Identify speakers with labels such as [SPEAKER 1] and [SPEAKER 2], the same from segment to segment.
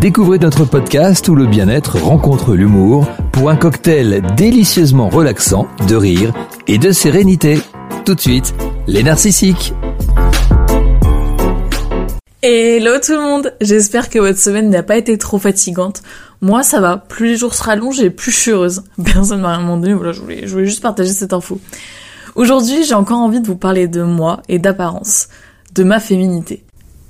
[SPEAKER 1] Découvrez notre podcast où le bien-être rencontre l'humour pour un cocktail délicieusement relaxant de rire et de sérénité. Tout de suite, les narcissiques.
[SPEAKER 2] Hello tout le monde J'espère que votre semaine n'a pas été trop fatigante. Moi ça va, plus les jours se rallongent et plus je suis heureuse. Personne m'a rien demandé, voilà, je voulais, je voulais juste partager cette info. Aujourd'hui j'ai encore envie de vous parler de moi et d'apparence, de ma féminité.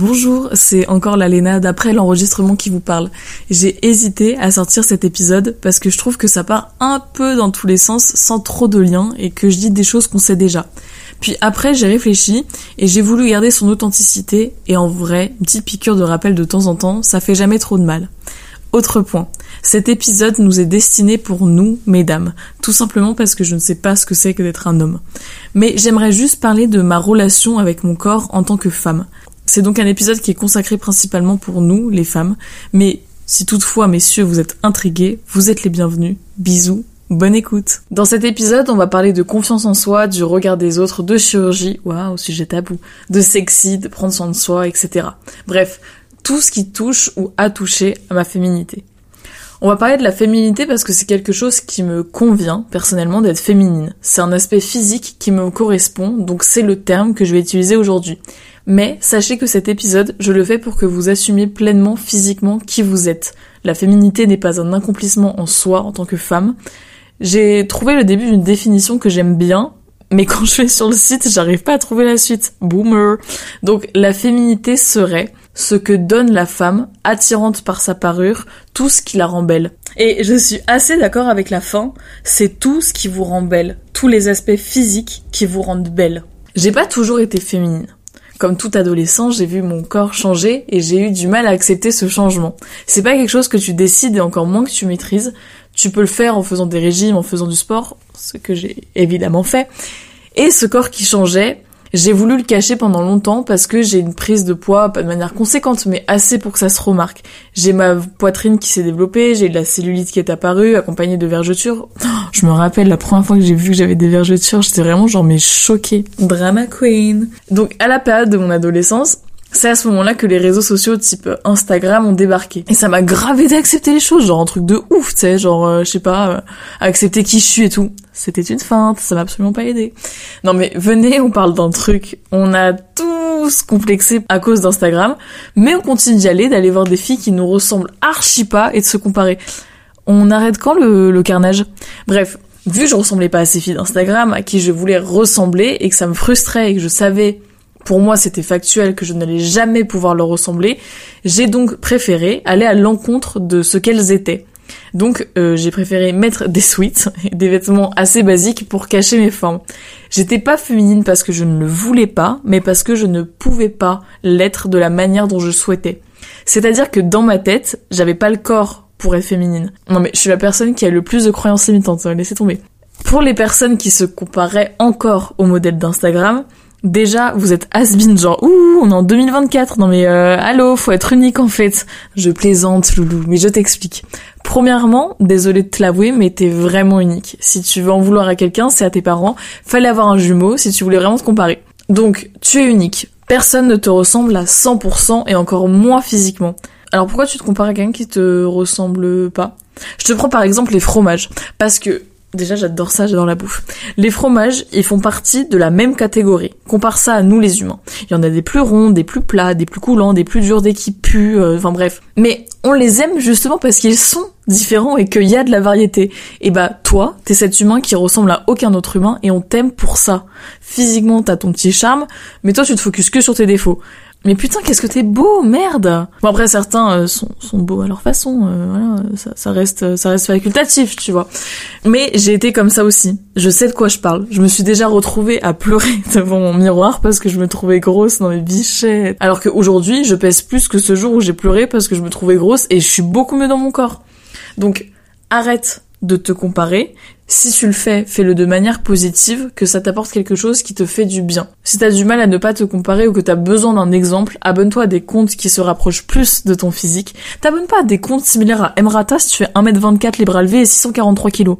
[SPEAKER 2] Bonjour, c'est encore la Léna d'après l'enregistrement qui vous parle. J'ai hésité à sortir cet épisode parce que je trouve que ça part un peu dans tous les sens sans trop de liens et que je dis des choses qu'on sait déjà. Puis après j'ai réfléchi et j'ai voulu garder son authenticité et en vrai, une petite piqûre de rappel de temps en temps, ça fait jamais trop de mal. Autre point, cet épisode nous est destiné pour nous, mesdames, tout simplement parce que je ne sais pas ce que c'est que d'être un homme. Mais j'aimerais juste parler de ma relation avec mon corps en tant que femme. C'est donc un épisode qui est consacré principalement pour nous, les femmes, mais si toutefois, messieurs, vous êtes intrigués, vous êtes les bienvenus. Bisous, bonne écoute. Dans cet épisode, on va parler de confiance en soi, du regard des autres, de chirurgie, waouh, sujet tabou, de sexy, de prendre soin de soi, etc. Bref, tout ce qui touche ou a touché à ma féminité. On va parler de la féminité parce que c'est quelque chose qui me convient personnellement d'être féminine. C'est un aspect physique qui me correspond, donc c'est le terme que je vais utiliser aujourd'hui. Mais sachez que cet épisode, je le fais pour que vous assumiez pleinement physiquement qui vous êtes. La féminité n'est pas un accomplissement en soi en tant que femme. J'ai trouvé le début d'une définition que j'aime bien, mais quand je vais sur le site, j'arrive pas à trouver la suite. Boomer. Donc la féminité serait ce que donne la femme, attirante par sa parure, tout ce qui la rend belle. Et je suis assez d'accord avec la fin, c'est tout ce qui vous rend belle, tous les aspects physiques qui vous rendent belle. J'ai pas toujours été féminine. Comme tout adolescent, j'ai vu mon corps changer et j'ai eu du mal à accepter ce changement. C'est pas quelque chose que tu décides et encore moins que tu maîtrises. Tu peux le faire en faisant des régimes, en faisant du sport, ce que j'ai évidemment fait. Et ce corps qui changeait, j'ai voulu le cacher pendant longtemps parce que j'ai une prise de poids, pas de manière conséquente, mais assez pour que ça se remarque. J'ai ma poitrine qui s'est développée, j'ai de la cellulite qui est apparue, accompagnée de vergetures. Oh, je me rappelle la première fois que j'ai vu que j'avais des vergetures, j'étais vraiment genre mais choquée. Drama queen. Donc à la période de mon adolescence, c'est à ce moment-là que les réseaux sociaux type Instagram ont débarqué. Et ça m'a grave aidé à accepter les choses, genre un truc de ouf, tu sais, genre, euh, je sais pas, euh, accepter qui je suis et tout. C'était une feinte, ça m'a absolument pas aidé. Non mais venez, on parle d'un truc. On a tous complexé à cause d'Instagram, mais on continue d'y aller, d'aller voir des filles qui nous ressemblent archi pas et de se comparer. On arrête quand le, le carnage? Bref, vu que je ressemblais pas à ces filles d'Instagram à qui je voulais ressembler et que ça me frustrait et que je savais pour moi c'était factuel que je n'allais jamais pouvoir leur ressembler, j'ai donc préféré aller à l'encontre de ce qu'elles étaient. Donc euh, j'ai préféré mettre des sweats, des vêtements assez basiques pour cacher mes formes. J'étais pas féminine parce que je ne le voulais pas, mais parce que je ne pouvais pas l'être de la manière dont je souhaitais. C'est-à-dire que dans ma tête, j'avais pas le corps pour être féminine. Non mais je suis la personne qui a le plus de croyances limitantes, laissez tomber. Pour les personnes qui se comparaient encore au modèle d'Instagram, Déjà, vous êtes has genre ouh, on est en 2024. Non mais euh, allô, faut être unique en fait. Je plaisante, loulou, mais je t'explique. Premièrement, désolé de te l'avouer, mais t'es vraiment unique. Si tu veux en vouloir à quelqu'un, c'est à tes parents. Fallait avoir un jumeau si tu voulais vraiment te comparer. Donc, tu es unique. Personne ne te ressemble à 100% et encore moins physiquement. Alors pourquoi tu te compares à quelqu'un qui te ressemble pas? Je te prends par exemple les fromages. Parce que Déjà, j'adore ça, j'adore la bouffe. Les fromages, ils font partie de la même catégorie. Compare ça à nous les humains. Il y en a des plus ronds, des plus plats, des plus coulants, des plus durs, des qui puent, euh, enfin bref. Mais on les aime justement parce qu'ils sont différents et qu'il y a de la variété. Et bah toi, t'es cet humain qui ressemble à aucun autre humain et on t'aime pour ça. Physiquement, t'as ton petit charme, mais toi tu te focuses que sur tes défauts. Mais putain, qu'est-ce que t'es beau, merde. Bon après certains euh, sont, sont, beaux à leur façon, euh, voilà, ça, ça, reste ça reste facultatif, tu vois. Mais j'ai été comme ça aussi. Je sais de quoi je parle. Je me suis déjà retrouvée à pleurer devant mon miroir parce que je me trouvais grosse dans mes bichettes. Alors qu'aujourd'hui, je pèse plus que ce jour où j'ai pleuré parce que je me trouvais grosse et je suis beaucoup mieux dans mon corps. Donc arrête de te comparer. Si tu le fais, fais-le de manière positive, que ça t'apporte quelque chose qui te fait du bien. Si t'as du mal à ne pas te comparer ou que t'as besoin d'un exemple, abonne-toi à des comptes qui se rapprochent plus de ton physique. T'abonnes pas à des comptes similaires à Emrata si tu fais 1m24 libre à lever et 643 kg.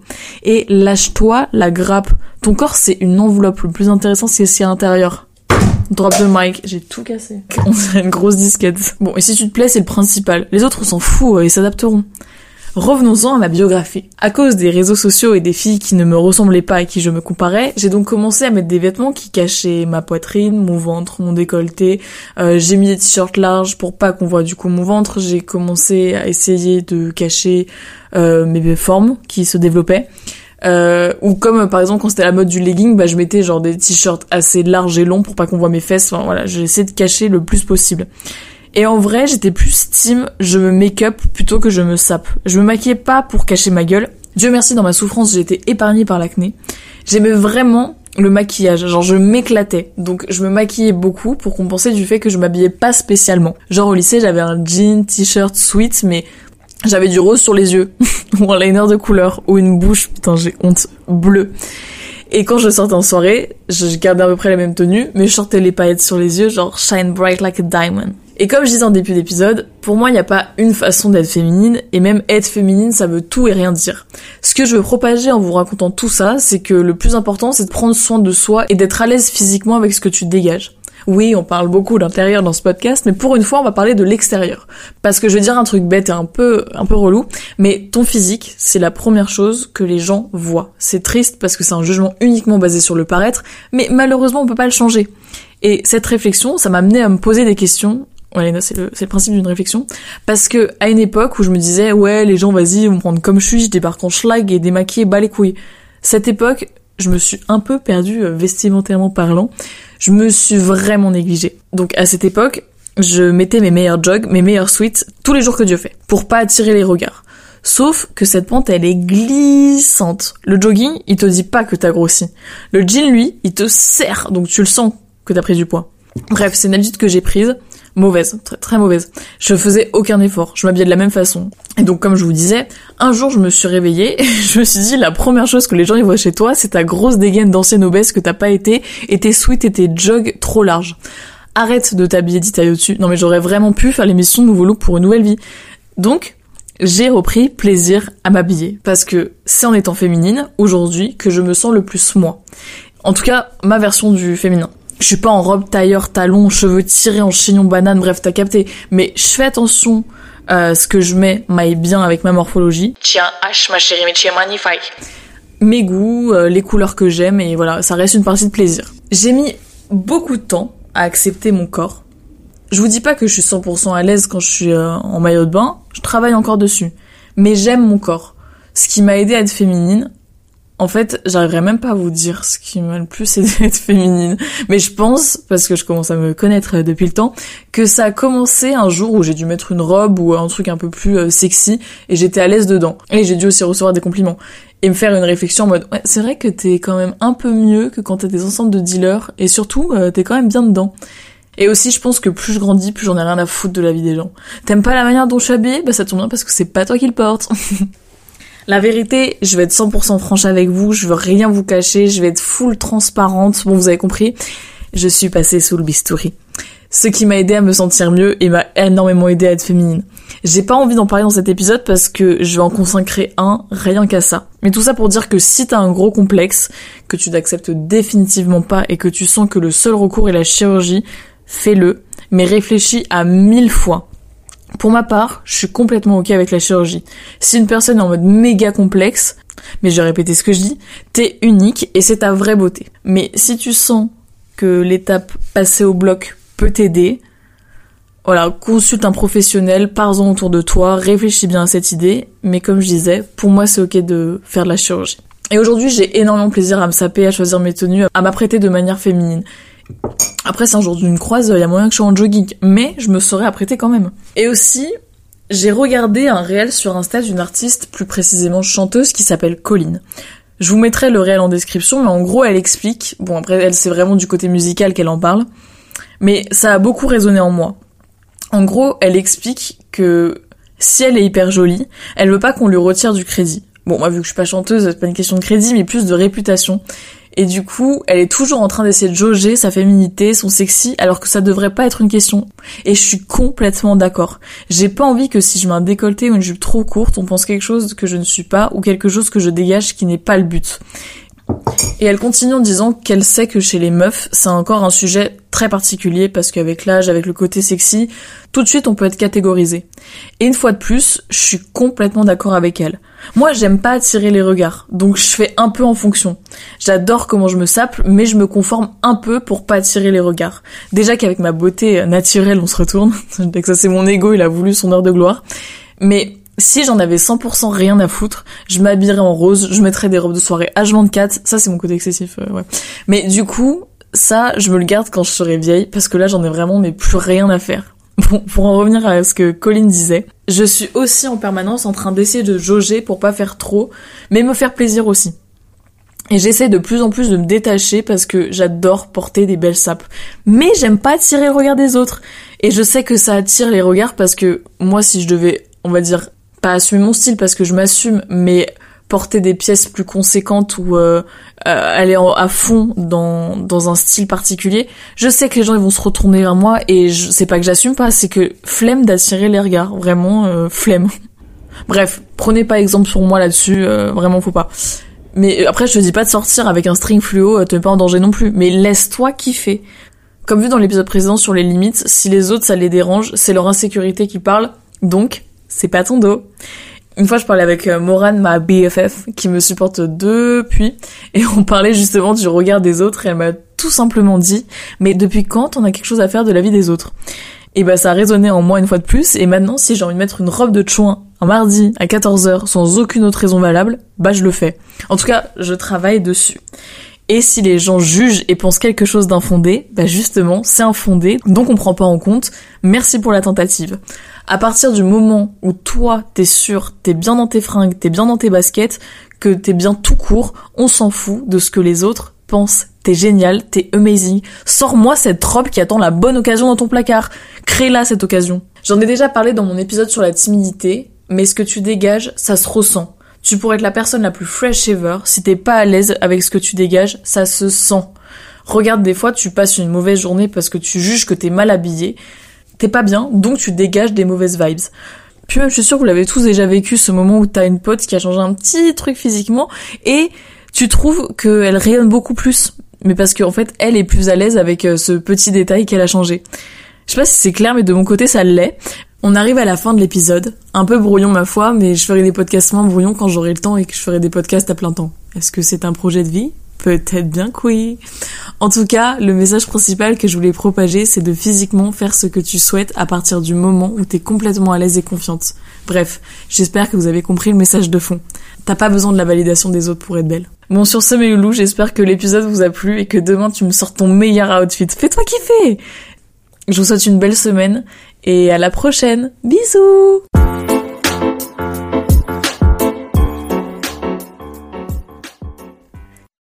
[SPEAKER 2] Et lâche-toi la grappe. Ton corps c'est une enveloppe. Le plus intéressant c'est ce qu'il y a à l'intérieur. drop the mic, j'ai tout cassé. On dirait une grosse disquette. Bon, et si tu te plais, c'est le principal. Les autres, on s'en fout, ils s'adapteront. Revenons-en à ma biographie. À cause des réseaux sociaux et des filles qui ne me ressemblaient pas et qui je me comparais, j'ai donc commencé à mettre des vêtements qui cachaient ma poitrine, mon ventre, mon décolleté. Euh, j'ai mis des t-shirts larges pour pas qu'on voit du coup mon ventre. J'ai commencé à essayer de cacher euh, mes formes qui se développaient. Euh, ou comme par exemple quand c'était la mode du legging, bah je mettais genre des t-shirts assez larges et longs pour pas qu'on voit mes fesses. Enfin voilà, j'ai essayé de cacher le plus possible. Et en vrai, j'étais plus team je me make-up plutôt que je me sape. Je me maquillais pas pour cacher ma gueule. Dieu merci, dans ma souffrance, j'ai été épargnée par l'acné. J'aimais vraiment le maquillage, genre je m'éclatais. Donc je me maquillais beaucoup pour compenser du fait que je m'habillais pas spécialement. Genre au lycée, j'avais un jean, t-shirt, sweat, mais j'avais du rose sur les yeux, ou un liner de couleur, ou une bouche, putain j'ai honte, bleue. Et quand je sortais en soirée, je gardais à peu près la même tenue, mais je sortais les paillettes sur les yeux, genre shine bright like a diamond. Et comme je disais en début d'épisode, pour moi, il n'y a pas une façon d'être féminine, et même être féminine, ça veut tout et rien dire. Ce que je veux propager en vous racontant tout ça, c'est que le plus important, c'est de prendre soin de soi et d'être à l'aise physiquement avec ce que tu dégages. Oui, on parle beaucoup d'intérieur dans ce podcast, mais pour une fois, on va parler de l'extérieur. Parce que je vais dire un truc bête et un peu, un peu relou, mais ton physique, c'est la première chose que les gens voient. C'est triste parce que c'est un jugement uniquement basé sur le paraître, mais malheureusement, on peut pas le changer. Et cette réflexion, ça m'a amené à me poser des questions Ouais, c'est le, le principe d'une réflexion. Parce que à une époque où je me disais, ouais, les gens, vas-y, vont prendre comme je suis, je débarque en schlag et démaquillé, bas les couilles. Cette époque, je me suis un peu perdue euh, vestimentairement parlant. Je me suis vraiment négligée. Donc à cette époque, je mettais mes meilleurs jogs, mes meilleurs sweats, tous les jours que Dieu fait, pour pas attirer les regards. Sauf que cette pente, elle est glissante. Le jogging, il te dit pas que t'as grossi. Le jean, lui, il te serre, donc tu le sens que t'as pris du poids. Bref, c'est une habitude que j'ai prise mauvaise, très, très mauvaise. Je faisais aucun effort, je m'habillais de la même façon. Et donc comme je vous disais, un jour je me suis réveillée et je me suis dit la première chose que les gens y voient chez toi, c'est ta grosse dégaine d'ancienne obèse que t'as pas été et tes sweats et tes jogs trop larges. Arrête de t'habiller dit au-dessus. Non mais j'aurais vraiment pu faire l'émission Nouveau Look pour une nouvelle vie. Donc, j'ai repris plaisir à m'habiller parce que c'est en étant féminine aujourd'hui que je me sens le plus moi. En tout cas, ma version du féminin. Je suis pas en robe tailleur, talons, cheveux tirés en chignon banane, bref, t'as capté. Mais je fais attention à ce que je mets m'aille bien avec ma morphologie.
[SPEAKER 3] Tiens, H, ma chérie, mais tu es magnifique.
[SPEAKER 2] Mes goûts, euh, les couleurs que j'aime, et voilà, ça reste une partie de plaisir. J'ai mis beaucoup de temps à accepter mon corps. Je vous dis pas que je suis 100% à l'aise quand je suis euh, en maillot de bain, je travaille encore dessus. Mais j'aime mon corps. Ce qui m'a aidé à être féminine, en fait, j'arriverai même pas à vous dire ce qui m'a le plus aidé à être féminine. Mais je pense, parce que je commence à me connaître depuis le temps, que ça a commencé un jour où j'ai dû mettre une robe ou un truc un peu plus euh, sexy et j'étais à l'aise dedans. Et j'ai dû aussi recevoir des compliments. Et me faire une réflexion en mode, ouais, c'est vrai que t'es quand même un peu mieux que quand t'as des ensembles de dealers. Et surtout, euh, t'es quand même bien dedans. Et aussi, je pense que plus je grandis, plus j'en ai rien à foutre de la vie des gens. T'aimes pas la manière dont je suis habillée? Bah ça tombe bien parce que c'est pas toi qui le porte. La vérité, je vais être 100% franche avec vous, je veux rien vous cacher, je vais être full transparente. Bon, vous avez compris, je suis passée sous le bistouri. Ce qui m'a aidé à me sentir mieux et m'a énormément aidé à être féminine. J'ai pas envie d'en parler dans cet épisode parce que je vais en consacrer un rien qu'à ça. Mais tout ça pour dire que si t'as un gros complexe, que tu n'acceptes définitivement pas et que tu sens que le seul recours est la chirurgie, fais-le, mais réfléchis à mille fois pour ma part, je suis complètement ok avec la chirurgie. Si une personne est en mode méga complexe, mais je vais répéter ce que je dis, t'es unique et c'est ta vraie beauté. Mais si tu sens que l'étape passée au bloc peut t'aider, voilà, consulte un professionnel, pars-en autour de toi, réfléchis bien à cette idée, mais comme je disais, pour moi c'est ok de faire de la chirurgie. Et aujourd'hui j'ai énormément plaisir à me saper, à choisir mes tenues, à m'apprêter de manière féminine. Après, c'est un jour d'une croise, il y a moyen que je sois en jogging, mais je me serais apprêtée quand même. Et aussi, j'ai regardé un réel sur Insta d'une artiste, plus précisément chanteuse, qui s'appelle Colline. Je vous mettrai le réel en description, mais en gros, elle explique, bon après, elle c'est vraiment du côté musical qu'elle en parle, mais ça a beaucoup résonné en moi. En gros, elle explique que si elle est hyper jolie, elle veut pas qu'on lui retire du crédit. Bon, moi, vu que je suis pas chanteuse, c'est pas une question de crédit, mais plus de réputation. Et du coup, elle est toujours en train d'essayer de jauger sa féminité, son sexy, alors que ça devrait pas être une question. Et je suis complètement d'accord. J'ai pas envie que si je mets un décolleté ou une jupe trop courte, on pense quelque chose que je ne suis pas, ou quelque chose que je dégage qui n'est pas le but. Et elle continue en disant qu'elle sait que chez les meufs, c'est encore un sujet très particulier parce qu'avec l'âge, avec le côté sexy, tout de suite on peut être catégorisé. Et une fois de plus, je suis complètement d'accord avec elle. Moi, j'aime pas attirer les regards, donc je fais un peu en fonction. J'adore comment je me sape, mais je me conforme un peu pour pas attirer les regards. Déjà qu'avec ma beauté naturelle, on se retourne. ça c'est mon ego, il a voulu son heure de gloire. Mais si j'en avais 100% rien à foutre, je m'habillerais en rose, je mettrais des robes de soirée H24, ça c'est mon côté excessif, euh, ouais. Mais du coup, ça, je me le garde quand je serai vieille, parce que là j'en ai vraiment mais plus rien à faire. Bon, pour en revenir à ce que Colin disait, je suis aussi en permanence en train d'essayer de jauger pour pas faire trop, mais me faire plaisir aussi. Et j'essaie de plus en plus de me détacher parce que j'adore porter des belles sapes. Mais j'aime pas attirer le regard des autres. Et je sais que ça attire les regards parce que moi, si je devais, on va dire, pas assumer mon style parce que je m'assume, mais porter des pièces plus conséquentes ou euh, euh, aller à fond dans, dans un style particulier, je sais que les gens ils vont se retourner vers moi et je c'est pas que j'assume pas, c'est que flemme d'attirer les regards, vraiment euh, flemme. Bref, prenez pas exemple sur moi là-dessus, vraiment faut pas. Mais après je te dis pas de sortir avec un string fluo, te mets pas en danger non plus, mais laisse-toi kiffer. Comme vu dans l'épisode précédent sur les limites, si les autres ça les dérange, c'est leur insécurité qui parle, donc c'est pas ton dos. Une fois, je parlais avec euh, Morane, ma BFF, qui me supporte depuis, et on parlait justement du regard des autres, et elle m'a tout simplement dit, mais depuis quand on a quelque chose à faire de la vie des autres? Et bah ça a résonné en moi une fois de plus, et maintenant, si j'ai envie de mettre une robe de chouin un mardi à 14h sans aucune autre raison valable, bah je le fais. En tout cas, je travaille dessus. Et si les gens jugent et pensent quelque chose d'infondé, bah justement, c'est infondé, donc on prend pas en compte. Merci pour la tentative. À partir du moment où toi, t'es sûr, t'es bien dans tes fringues, t'es bien dans tes baskets, que t'es bien tout court, on s'en fout de ce que les autres pensent. T'es génial, t'es amazing. Sors-moi cette robe qui attend la bonne occasion dans ton placard. Crée-la cette occasion. J'en ai déjà parlé dans mon épisode sur la timidité, mais ce que tu dégages, ça se ressent. Tu pourrais être la personne la plus fresh ever, si t'es pas à l'aise avec ce que tu dégages, ça se sent. Regarde, des fois, tu passes une mauvaise journée parce que tu juges que t'es mal habillé, t'es pas bien, donc tu dégages des mauvaises vibes. Puis même, je suis sûre que vous l'avez tous déjà vécu, ce moment où t'as une pote qui a changé un petit truc physiquement, et tu trouves qu'elle rayonne beaucoup plus. Mais parce qu'en fait, elle est plus à l'aise avec euh, ce petit détail qu'elle a changé. Je sais pas si c'est clair, mais de mon côté, ça l'est. On arrive à la fin de l'épisode. Un peu brouillon, ma foi, mais je ferai des podcasts moins brouillons quand j'aurai le temps et que je ferai des podcasts à plein temps. Est-ce que c'est un projet de vie? Peut-être bien que oui. En tout cas, le message principal que je voulais propager, c'est de physiquement faire ce que tu souhaites à partir du moment où t'es complètement à l'aise et confiante. Bref, j'espère que vous avez compris le message de fond. T'as pas besoin de la validation des autres pour être belle. Bon, sur ce, mes loulous, j'espère que l'épisode vous a plu et que demain tu me sors ton meilleur outfit. Fais-toi kiffer! Je vous souhaite une belle semaine et à la prochaine. Bisous!